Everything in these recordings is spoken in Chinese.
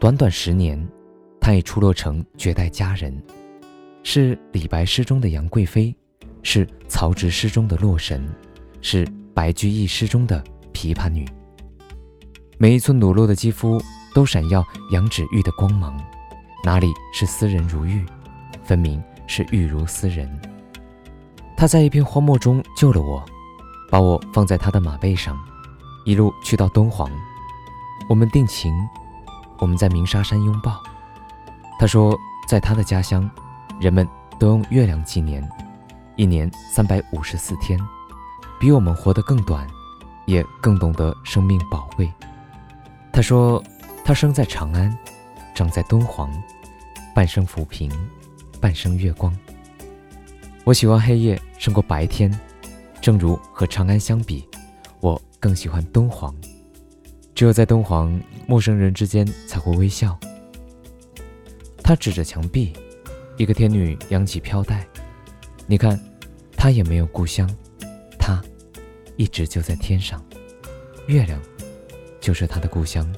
短短十年，她已出落成绝代佳人，是李白诗中的杨贵妃，是曹植诗中的洛神，是白居易诗中的琵琶女。每一寸裸露的肌肤都闪耀羊脂玉的光芒，哪里是斯人如玉，分明是玉如斯人。他在一片荒漠中救了我，把我放在他的马背上，一路去到敦煌。我们定情，我们在鸣沙山拥抱。他说，在他的家乡，人们都用月亮纪年，一年三百五十四天，比我们活得更短，也更懂得生命宝贵。他说，他生在长安，长在敦煌，半生浮萍，半生月光。我喜欢黑夜胜过白天，正如和长安相比，我更喜欢敦煌。只有在敦煌，陌生人之间才会微笑。他指着墙壁，一个天女扬起飘带。你看，她也没有故乡，她一直就在天上。月亮就是她的故乡。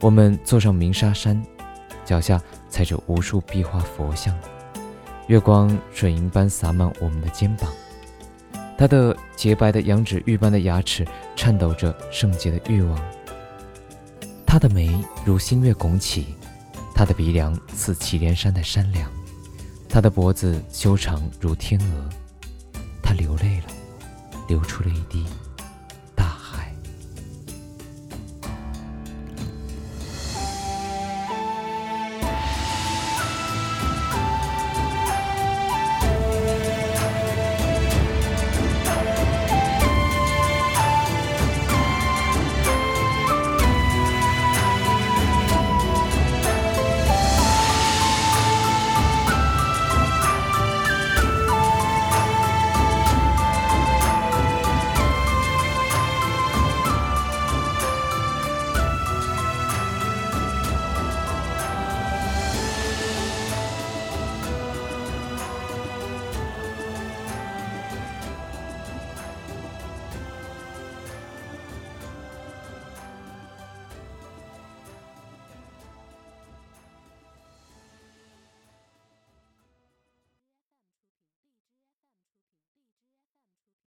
我们坐上鸣沙山，脚下踩着无数壁画佛像。月光水银般洒满我们的肩膀，他的洁白的羊脂玉般的牙齿颤抖着圣洁的欲望。他的眉如新月拱起，他的鼻梁似祁连山的山梁，他的脖子修长如天鹅。他流泪了，流出了一滴。